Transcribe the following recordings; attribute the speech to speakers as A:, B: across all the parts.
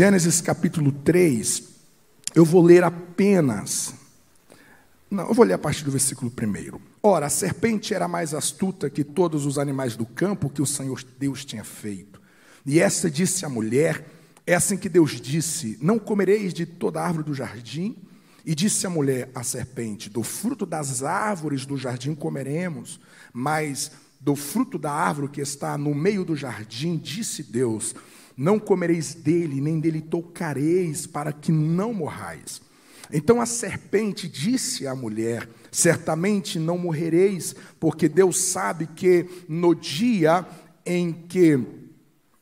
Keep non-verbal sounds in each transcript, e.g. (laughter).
A: Gênesis capítulo 3, eu vou ler apenas. Não, eu vou ler a partir do versículo 1. Ora, a serpente era mais astuta que todos os animais do campo que o Senhor Deus tinha feito. E esta disse à mulher: É assim que Deus disse: Não comereis de toda árvore do jardim. E disse a mulher à serpente: Do fruto das árvores do jardim comeremos, mas do fruto da árvore que está no meio do jardim, disse Deus: Não comereis dele, nem dele tocareis, para que não morrais. Então a serpente disse à mulher: Certamente não morrereis, porque Deus sabe que no dia em que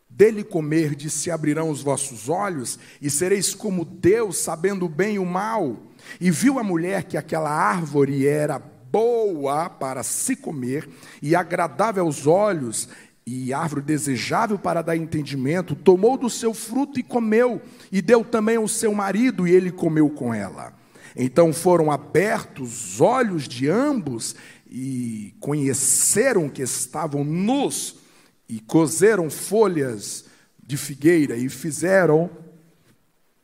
A: dele comerdes se abrirão os vossos olhos, e sereis como Deus, sabendo o bem e o mal. E viu a mulher que aquela árvore era boa para se comer e agradável aos olhos, e árvore desejável para dar entendimento, tomou do seu fruto e comeu, e deu também ao seu marido, e ele comeu com ela. Então foram abertos os olhos de ambos, e conheceram que estavam nus, e cozeram folhas de figueira, e fizeram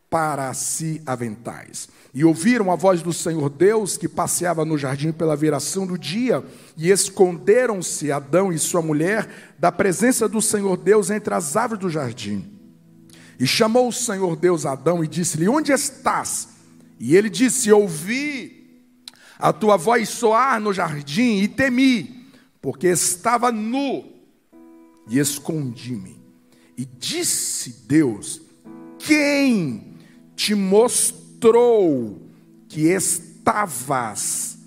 A: para si aventais. E ouviram a voz do Senhor Deus que passeava no jardim pela viração do dia, e esconderam-se Adão e sua mulher da presença do Senhor Deus entre as árvores do jardim. E chamou o Senhor Deus Adão e disse-lhe: Onde estás? E ele disse: Ouvi a tua voz soar no jardim e temi, porque estava nu e escondi-me. E disse Deus: Quem te mostrou que estavas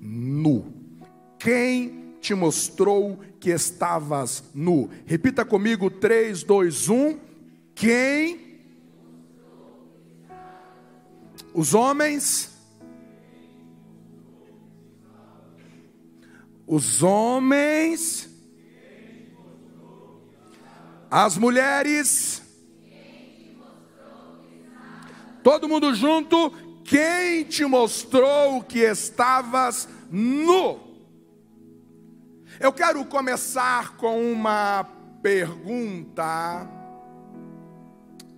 A: nu. Quem te mostrou que estavas nu? Repita comigo: 3, 2, 1. Quem? Os homens. Os homens. As mulheres Todo mundo junto. Quem te mostrou que estavas nu? Eu quero começar com uma pergunta.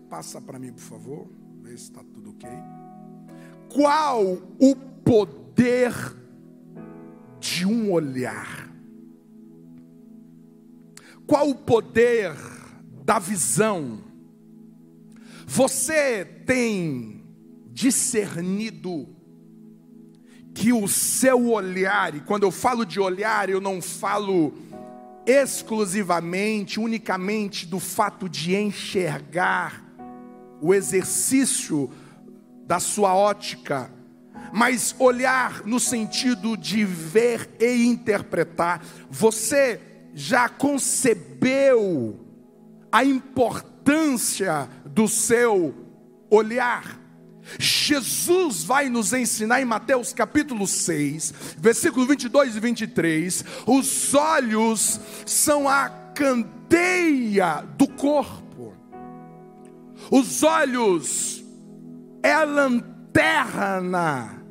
A: Passa para mim, por favor. Vê se está tudo ok. Qual o poder de um olhar? Qual o poder da visão? Você tem discernido que o seu olhar, e quando eu falo de olhar, eu não falo exclusivamente, unicamente do fato de enxergar o exercício da sua ótica, mas olhar no sentido de ver e interpretar. Você já concebeu a importância do seu olhar. Jesus vai nos ensinar em Mateus capítulo 6, versículo 22 e 23, os olhos são a candeia do corpo. Os olhos é a lanterna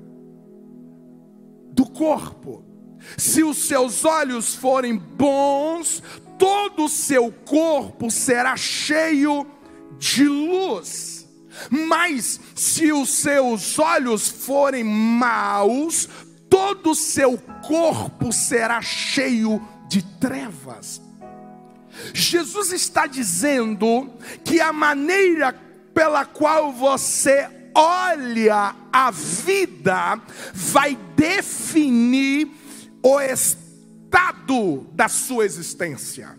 A: do corpo. Se os seus olhos forem bons, todo o seu corpo será cheio de luz. Mas se os seus olhos forem maus, todo o seu corpo será cheio de trevas. Jesus está dizendo que a maneira pela qual você olha a vida vai definir o estado da sua existência.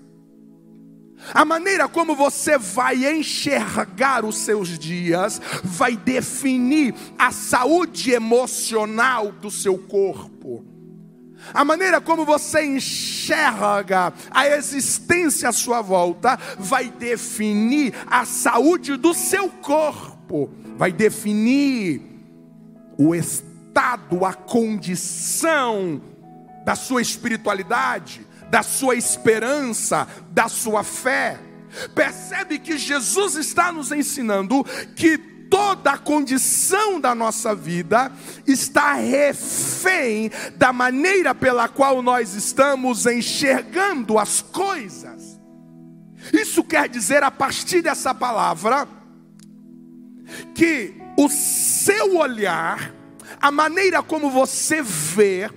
A: A maneira como você vai enxergar os seus dias vai definir a saúde emocional do seu corpo. A maneira como você enxerga a existência à sua volta vai definir a saúde do seu corpo, vai definir o estado, a condição da sua espiritualidade da sua esperança, da sua fé. Percebe que Jesus está nos ensinando que toda a condição da nossa vida está refém da maneira pela qual nós estamos enxergando as coisas. Isso quer dizer, a partir dessa palavra, que o seu olhar, a maneira como você vê,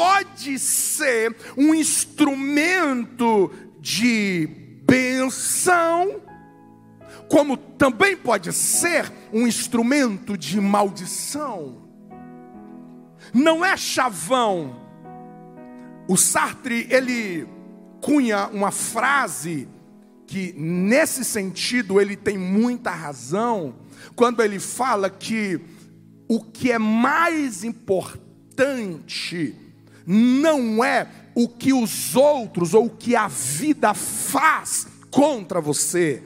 A: pode ser um instrumento de benção, como também pode ser um instrumento de maldição. Não é chavão. O Sartre, ele cunha uma frase que nesse sentido ele tem muita razão, quando ele fala que o que é mais importante não é o que os outros ou o que a vida faz contra você.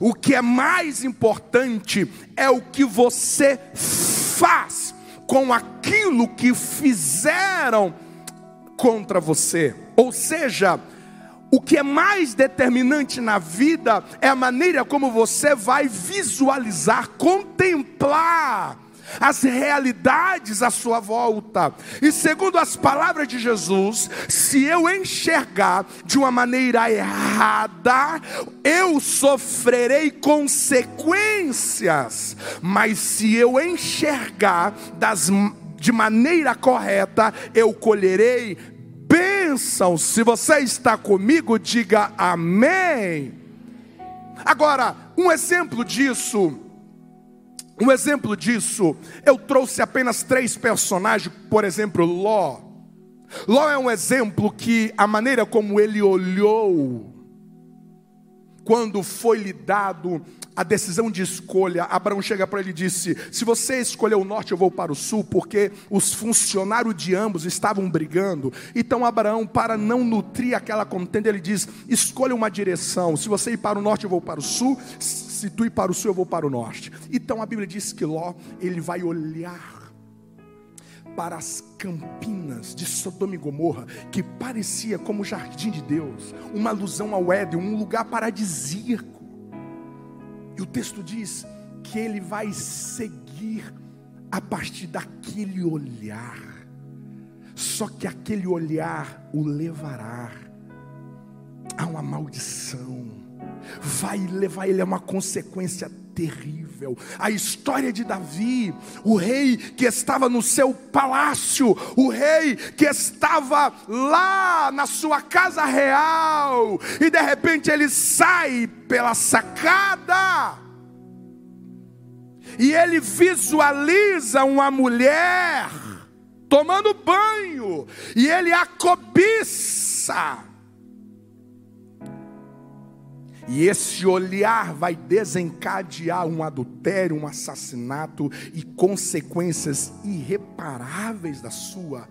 A: O que é mais importante é o que você faz com aquilo que fizeram contra você. Ou seja, o que é mais determinante na vida é a maneira como você vai visualizar, contemplar as realidades à sua volta. E segundo as palavras de Jesus, se eu enxergar de uma maneira errada, eu sofrerei consequências. Mas se eu enxergar das de maneira correta, eu colherei bênção. Se você está comigo, diga amém. Agora, um exemplo disso um exemplo disso, eu trouxe apenas três personagens, por exemplo, Ló. Ló é um exemplo que a maneira como ele olhou, quando foi lhe dado a decisão de escolha, Abraão chega para ele e disse: Se você escolher o norte, eu vou para o sul, porque os funcionários de ambos estavam brigando. Então, Abraão, para não nutrir aquela contenda, ele diz: Escolha uma direção. Se você ir para o norte, eu vou para o sul se tu ir para o sul, eu vou para o norte. Então a Bíblia diz que Ló, ele vai olhar para as campinas de Sodoma e Gomorra, que parecia como o jardim de Deus, uma alusão ao Éden, um lugar paradisíaco. E o texto diz que ele vai seguir a partir daquele olhar. Só que aquele olhar o levará a uma maldição vai levar ele a uma consequência terrível. A história de Davi, o rei que estava no seu palácio, o rei que estava lá na sua casa real, e de repente ele sai pela sacada. E ele visualiza uma mulher tomando banho, e ele a cobiça. E esse olhar vai desencadear um adultério, um assassinato e consequências irreparáveis da sua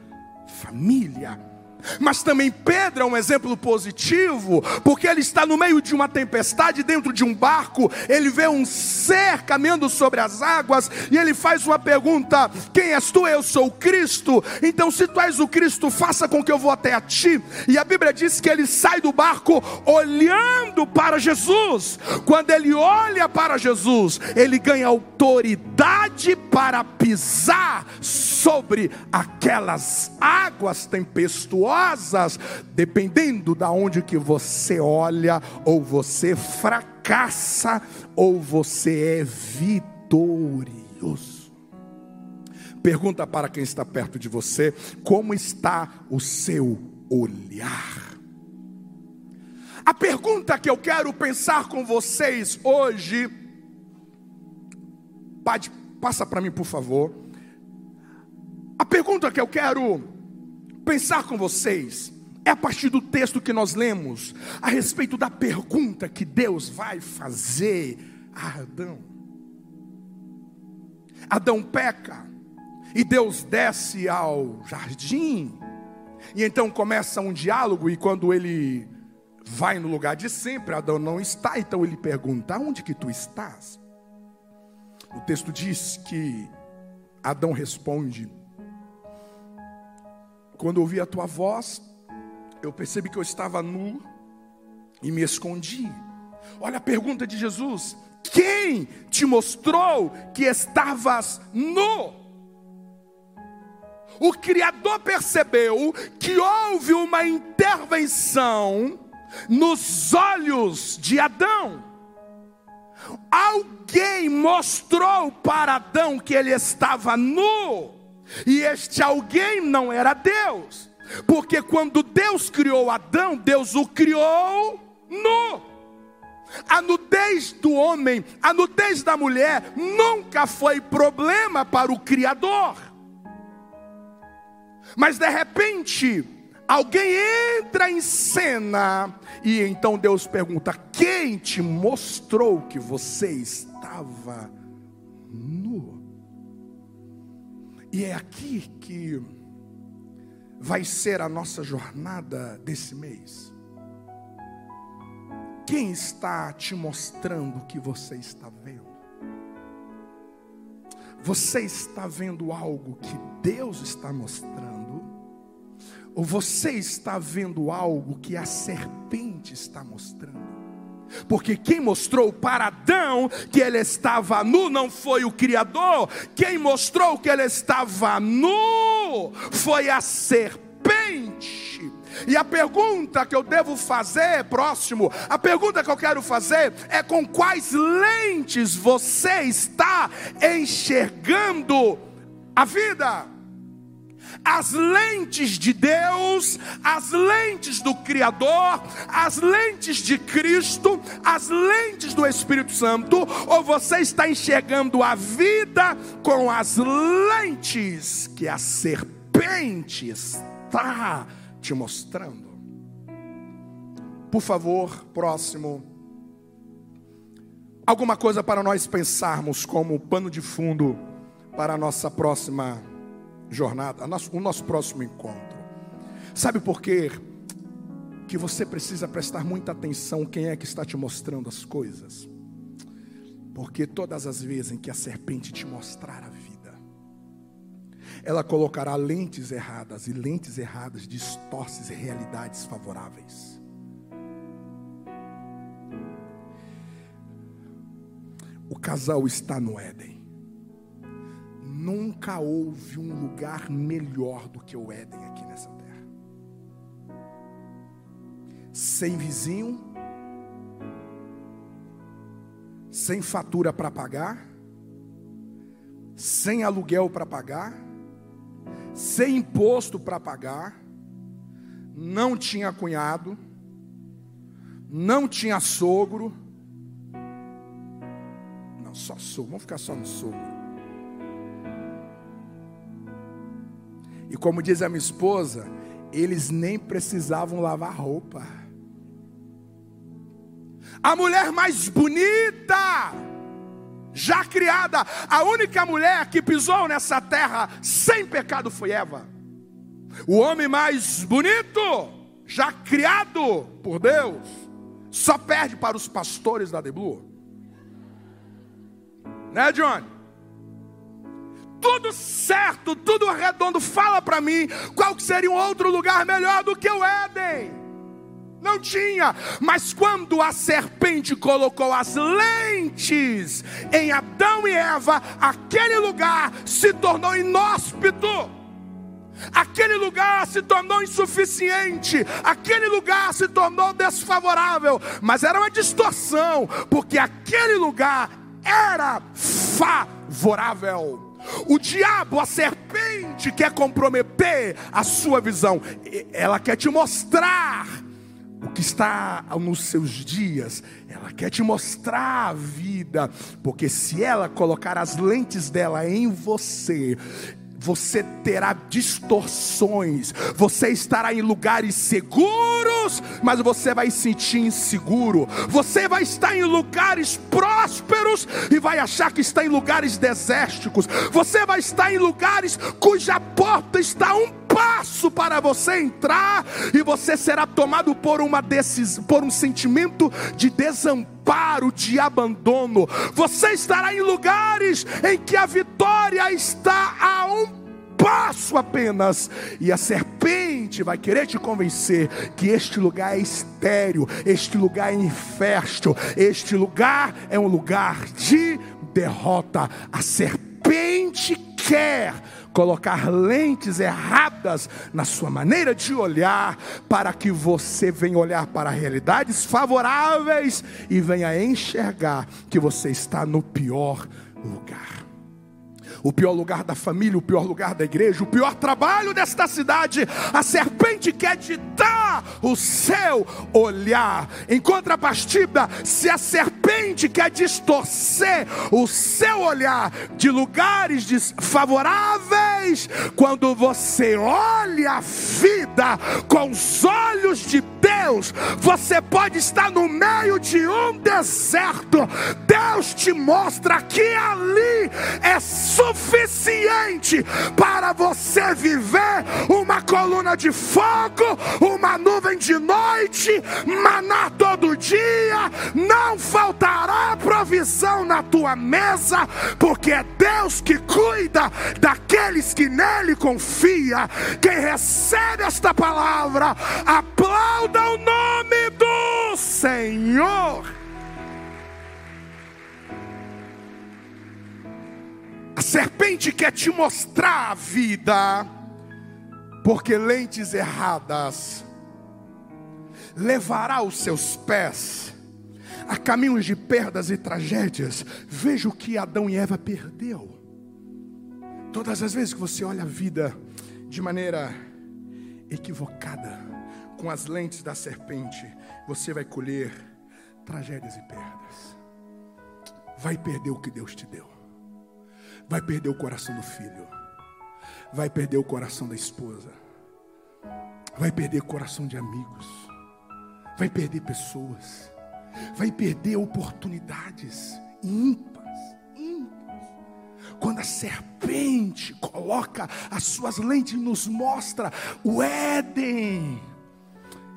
A: família. Mas também Pedro é um exemplo positivo, porque ele está no meio de uma tempestade, dentro de um barco, ele vê um ser caminhando sobre as águas, e ele faz uma pergunta: Quem és tu? Eu sou o Cristo. Então, se tu és o Cristo, faça com que eu vou até a ti. E a Bíblia diz que ele sai do barco olhando para Jesus. Quando ele olha para Jesus, ele ganha autoridade para pisar sobre aquelas águas tempestuosas dependendo da onde que você olha, ou você fracassa, ou você é vitorioso. Pergunta para quem está perto de você: como está o seu olhar? A pergunta que eu quero pensar com vocês hoje, pode, passa para mim, por favor. A pergunta que eu quero pensar com vocês é a partir do texto que nós lemos a respeito da pergunta que Deus vai fazer a Adão. Adão peca e Deus desce ao jardim. E então começa um diálogo e quando ele vai no lugar de sempre, Adão não está, então ele pergunta: "Onde que tu estás?" O texto diz que Adão responde: quando ouvi a tua voz, eu percebi que eu estava nu e me escondi. Olha a pergunta de Jesus: quem te mostrou que estavas nu? O Criador percebeu que houve uma intervenção nos olhos de Adão. Alguém mostrou para Adão que ele estava nu, e este alguém não era Deus, porque quando Deus criou Adão, Deus o criou nu. A nudez do homem, a nudez da mulher, nunca foi problema para o Criador. Mas de repente, alguém entra em cena e então Deus pergunta: Quem te mostrou que você estava nu? E é aqui que vai ser a nossa jornada desse mês. Quem está te mostrando o que você está vendo? Você está vendo algo que Deus está mostrando? Ou você está vendo algo que a serpente está mostrando? Porque quem mostrou para Adão que ele estava nu não foi o Criador, quem mostrou que ele estava nu foi a serpente. E a pergunta que eu devo fazer, próximo, a pergunta que eu quero fazer é com quais lentes você está enxergando a vida? As lentes de Deus, as lentes do Criador, as lentes de Cristo, as lentes do Espírito Santo, ou você está enxergando a vida com as lentes que a serpente está te mostrando. Por favor, próximo. Alguma coisa para nós pensarmos como pano de fundo para a nossa próxima jornada, o nosso próximo encontro. Sabe por quê? Que você precisa prestar muita atenção quem é que está te mostrando as coisas. Porque todas as vezes em que a serpente te mostrar a vida, ela colocará lentes erradas, e lentes erradas distorcem realidades favoráveis. O casal está no Éden. Nunca houve um lugar melhor do que o Éden aqui nessa terra. Sem vizinho, sem fatura para pagar, sem aluguel para pagar, sem imposto para pagar, não tinha cunhado, não tinha sogro, não, só sogro, vamos ficar só no sogro. E como diz a minha esposa, eles nem precisavam lavar roupa. A mulher mais bonita, já criada, a única mulher que pisou nessa terra sem pecado foi Eva. O homem mais bonito, já criado por Deus, só perde para os pastores da Deblu. Né, John? Tudo certo, tudo redondo. Fala para mim qual seria um outro lugar melhor do que o Éden. Não tinha, mas quando a serpente colocou as lentes em Adão e Eva, aquele lugar se tornou inóspito. Aquele lugar se tornou insuficiente, aquele lugar se tornou desfavorável, mas era uma distorção, porque aquele lugar era favorável. O diabo, a serpente, quer comprometer a sua visão, ela quer te mostrar o que está nos seus dias, ela quer te mostrar a vida, porque se ela colocar as lentes dela em você, você terá distorções, você estará em lugares seguros, mas você vai se sentir inseguro, você vai estar em lugares prósperos e vai achar que está em lugares desérticos, você vai estar em lugares cuja porta está um passo para você entrar e você será tomado por uma decisão, por um sentimento de desamparo, de abandono. Você estará em lugares em que a vitória está a um passo apenas, e a serpente vai querer te convencer que este lugar é estéreo, este lugar é infértil, este lugar é um lugar de derrota. A serpente quer colocar lentes erradas na sua maneira de olhar, para que você venha olhar para realidades favoráveis e venha enxergar que você está no pior lugar o pior lugar da família, o pior lugar da igreja, o pior trabalho desta cidade. A serpente quer ditar o seu olhar. Em contrapartida, se a serpente quer distorcer o seu olhar de lugares desfavoráveis, quando você olha a vida com os olhos de Deus, você pode estar no meio de um deserto. Deus te mostra que ali é suficiente para você viver uma coluna de fogo, uma nuvem de noite, maná todo dia, não faltará provisão na tua mesa, porque é Deus que cuida daqueles que nele confia. Quem recebe esta palavra, aplauda o nome do Senhor. A serpente quer te mostrar a vida, porque lentes erradas levará os seus pés a caminhos de perdas e tragédias. Veja o que Adão e Eva perdeu. Todas as vezes que você olha a vida de maneira equivocada, com as lentes da serpente, você vai colher tragédias e perdas. Vai perder o que Deus te deu vai perder o coração do filho, vai perder o coração da esposa, vai perder o coração de amigos, vai perder pessoas, vai perder oportunidades ímpares. Quando a serpente coloca as suas lentes e nos mostra o Éden,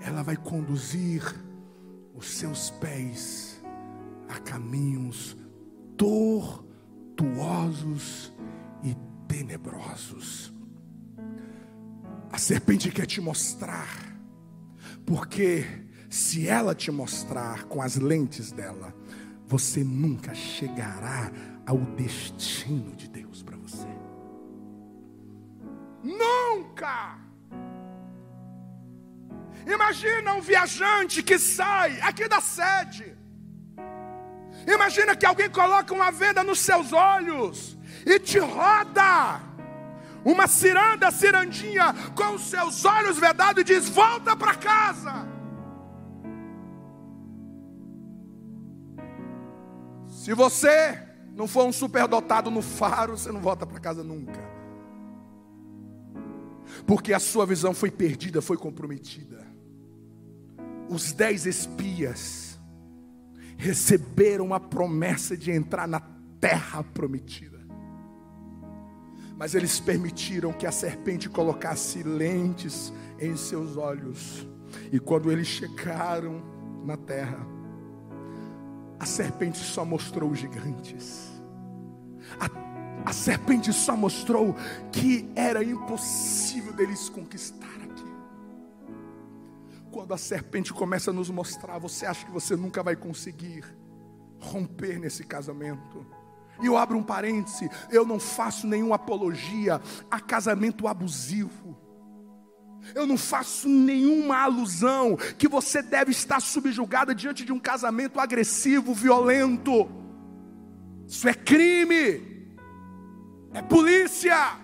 A: ela vai conduzir os seus pés a caminhos tortuosos tortuosos e tenebrosos. A serpente quer te mostrar, porque se ela te mostrar com as lentes dela, você nunca chegará ao destino de Deus para você. Nunca! Imagina um viajante que sai aqui da sede Imagina que alguém coloca uma venda nos seus olhos e te roda. Uma ciranda, cirandinha, com os seus olhos vedados e diz: Volta para casa. Se você não for um superdotado no faro, você não volta para casa nunca. Porque a sua visão foi perdida, foi comprometida. Os dez espias receberam a promessa de entrar na terra prometida. Mas eles permitiram que a serpente colocasse lentes em seus olhos. E quando eles chegaram na terra, a serpente só mostrou os gigantes. A, a serpente só mostrou que era impossível deles conquistar quando a serpente começa a nos mostrar, você acha que você nunca vai conseguir romper nesse casamento. E eu abro um parêntese, eu não faço nenhuma apologia a casamento abusivo. Eu não faço nenhuma alusão que você deve estar subjugada diante de um casamento agressivo, violento. Isso é crime. É polícia.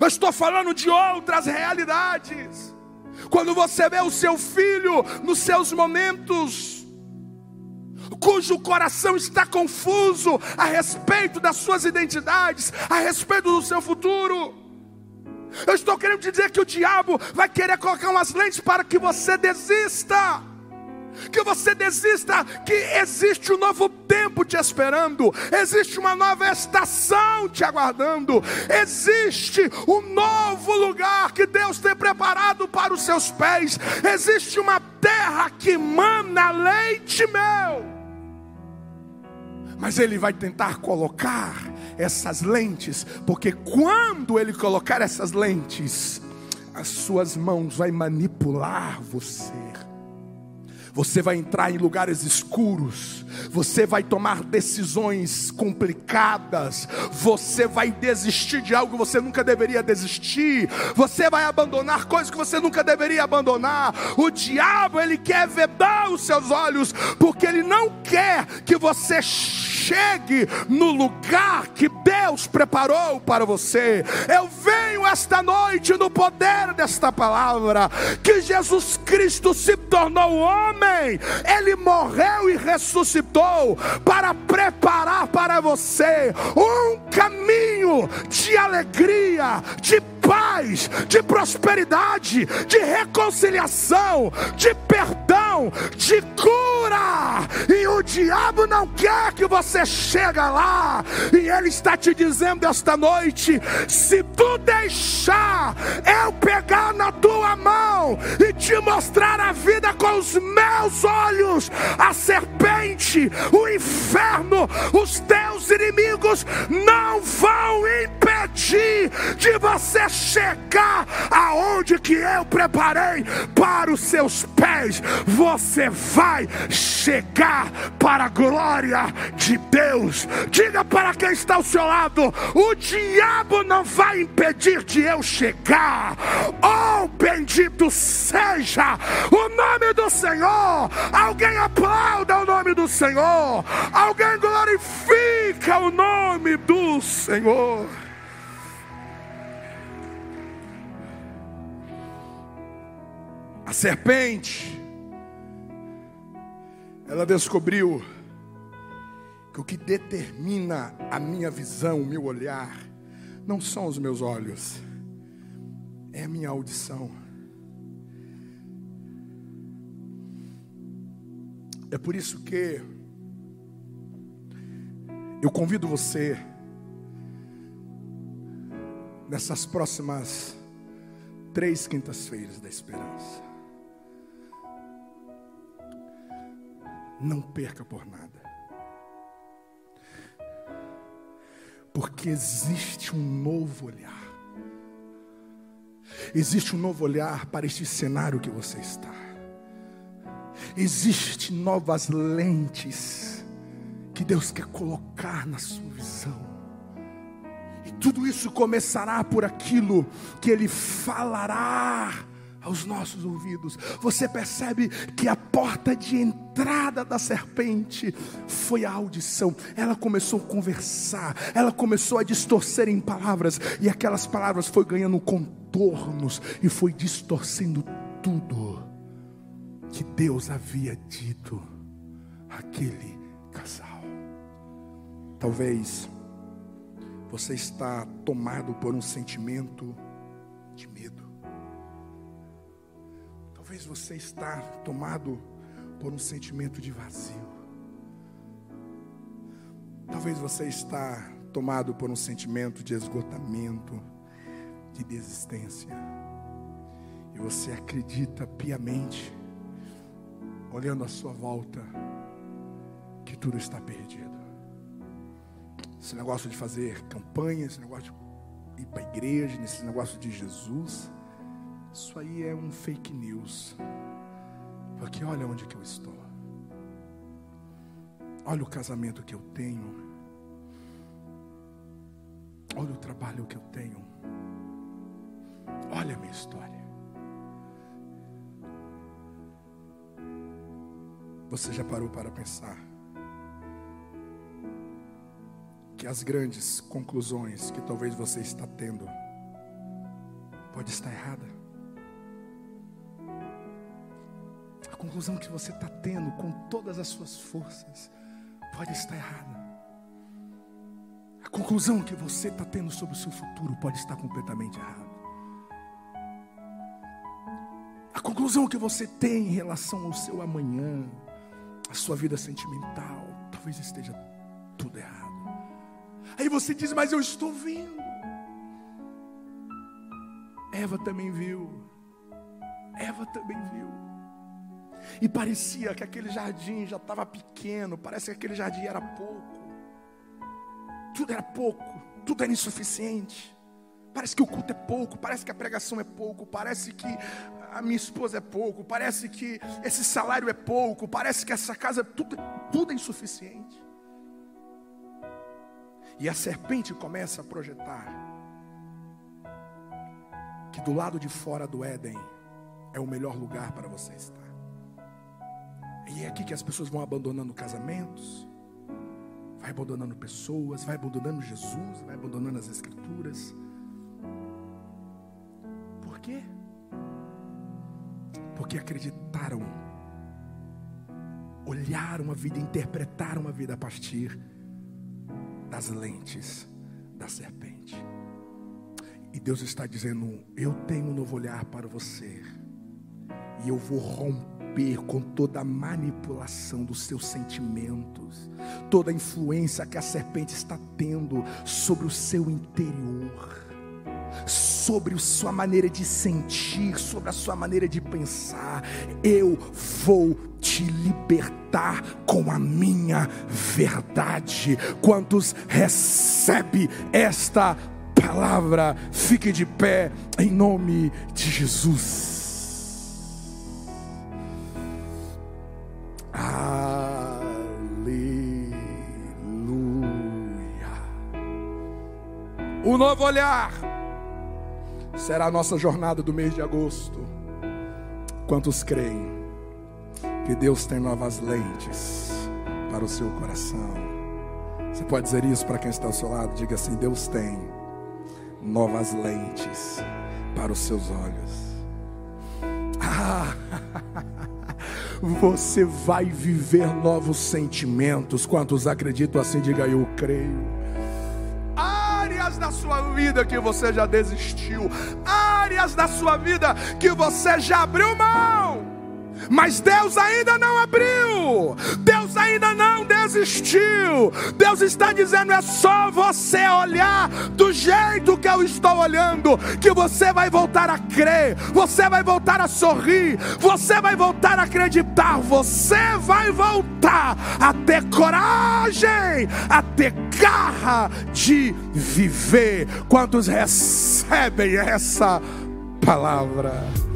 A: Eu estou falando de outras realidades. Quando você vê o seu filho nos seus momentos, cujo coração está confuso a respeito das suas identidades, a respeito do seu futuro. Eu estou querendo te dizer que o diabo vai querer colocar umas lentes para que você desista que você desista, que existe um novo tempo te esperando, existe uma nova estação te aguardando, existe um novo lugar que Deus tem preparado para os seus pés, existe uma terra que mana leite meu. Mas ele vai tentar colocar essas lentes, porque quando ele colocar essas lentes, as suas mãos vai manipular você Você vai entrar em lugares escuros, você vai tomar decisões complicadas, você vai desistir de algo que você nunca deveria desistir, você vai abandonar coisas que você nunca deveria abandonar. O diabo, ele quer vedar os seus olhos, porque ele não quer que você chegue no lugar que Deus preparou para você. Eu venho esta noite no poder desta palavra, que Jesus Cristo se tornou homem, ele morreu e ressuscitou para preparar para você um caminho de alegria, de paz, de prosperidade, de reconciliação, de perdão, de cura. E o diabo não quer que você chegue lá. E ele está te dizendo esta noite: se tu deixar eu pegar na tua mão e te mostrar a vida com os meus olhos, a serpente, o inferno, os teus inimigos não vão impedir de você chegar aonde que eu preparei para os seus pés, você vai chegar para a glória de Deus. Diga para quem está ao seu lado: o diabo não vai impedir de eu chegar. Oh, bendito seja o nome do Senhor. Alguém aplauda o nome do Senhor. Alguém glorifica o nome do Senhor. A serpente, ela descobriu que o que determina a minha visão, o meu olhar, não são os meus olhos, é a minha audição. É por isso que eu convido você, nessas próximas três quintas-feiras da esperança, Não perca por nada. Porque existe um novo olhar. Existe um novo olhar para este cenário que você está. Existem novas lentes que Deus quer colocar na sua visão. E tudo isso começará por aquilo que Ele falará aos nossos ouvidos. Você percebe que a porta de entrada da serpente foi a audição. Ela começou a conversar, ela começou a distorcer em palavras, e aquelas palavras foi ganhando contornos e foi distorcendo tudo que Deus havia dito àquele casal. Talvez você está tomado por um sentimento de medo. Talvez você está tomado por um sentimento de vazio. Talvez você está tomado por um sentimento de esgotamento, de desistência. E você acredita piamente, olhando à sua volta, que tudo está perdido. Esse negócio de fazer campanha, esse negócio de ir para a igreja, esse negócio de Jesus, isso aí é um fake news. Porque olha onde que eu estou. Olha o casamento que eu tenho. Olha o trabalho que eu tenho. Olha a minha história. Você já parou para pensar que as grandes conclusões que talvez você está tendo pode estar errada? conclusão que você está tendo com todas as suas forças pode estar errada. A conclusão que você está tendo sobre o seu futuro pode estar completamente errada. A conclusão que você tem em relação ao seu amanhã, a sua vida sentimental, talvez esteja tudo errado. Aí você diz, mas eu estou vendo. Eva também viu. Eva também viu. E parecia que aquele jardim já estava pequeno, parece que aquele jardim era pouco. Tudo era pouco, tudo era insuficiente. Parece que o culto é pouco, parece que a pregação é pouco, parece que a minha esposa é pouco, parece que esse salário é pouco, parece que essa casa tudo, tudo é insuficiente. E a serpente começa a projetar que do lado de fora do Éden é o melhor lugar para você estar. E é aqui que as pessoas vão abandonando casamentos, vai abandonando pessoas, vai abandonando Jesus, vai abandonando as Escrituras. Por quê? Porque acreditaram, olharam a vida, interpretaram a vida a partir das lentes da serpente. E Deus está dizendo: Eu tenho um novo olhar para você, e eu vou romper com toda a manipulação dos seus sentimentos, toda a influência que a serpente está tendo sobre o seu interior sobre a sua maneira de sentir, sobre a sua maneira de pensar. Eu vou te libertar com a minha verdade. Quantos recebe esta palavra? Fique de pé em nome de Jesus. o novo olhar será a nossa jornada do mês de agosto. Quantos creem que Deus tem novas lentes para o seu coração? Você pode dizer isso para quem está ao seu lado? Diga assim: Deus tem novas lentes para os seus olhos. Ah, (laughs) você vai viver novos sentimentos. Quantos acreditam assim? Diga eu creio áreas da sua vida que você já desistiu, áreas da sua vida que você já abriu mão. Mas Deus ainda não abriu, Deus ainda não desistiu. Deus está dizendo: é só você olhar do jeito que eu estou olhando, que você vai voltar a crer, você vai voltar a sorrir, você vai voltar a acreditar, você vai voltar a ter coragem, a ter garra de viver. Quantos recebem essa palavra?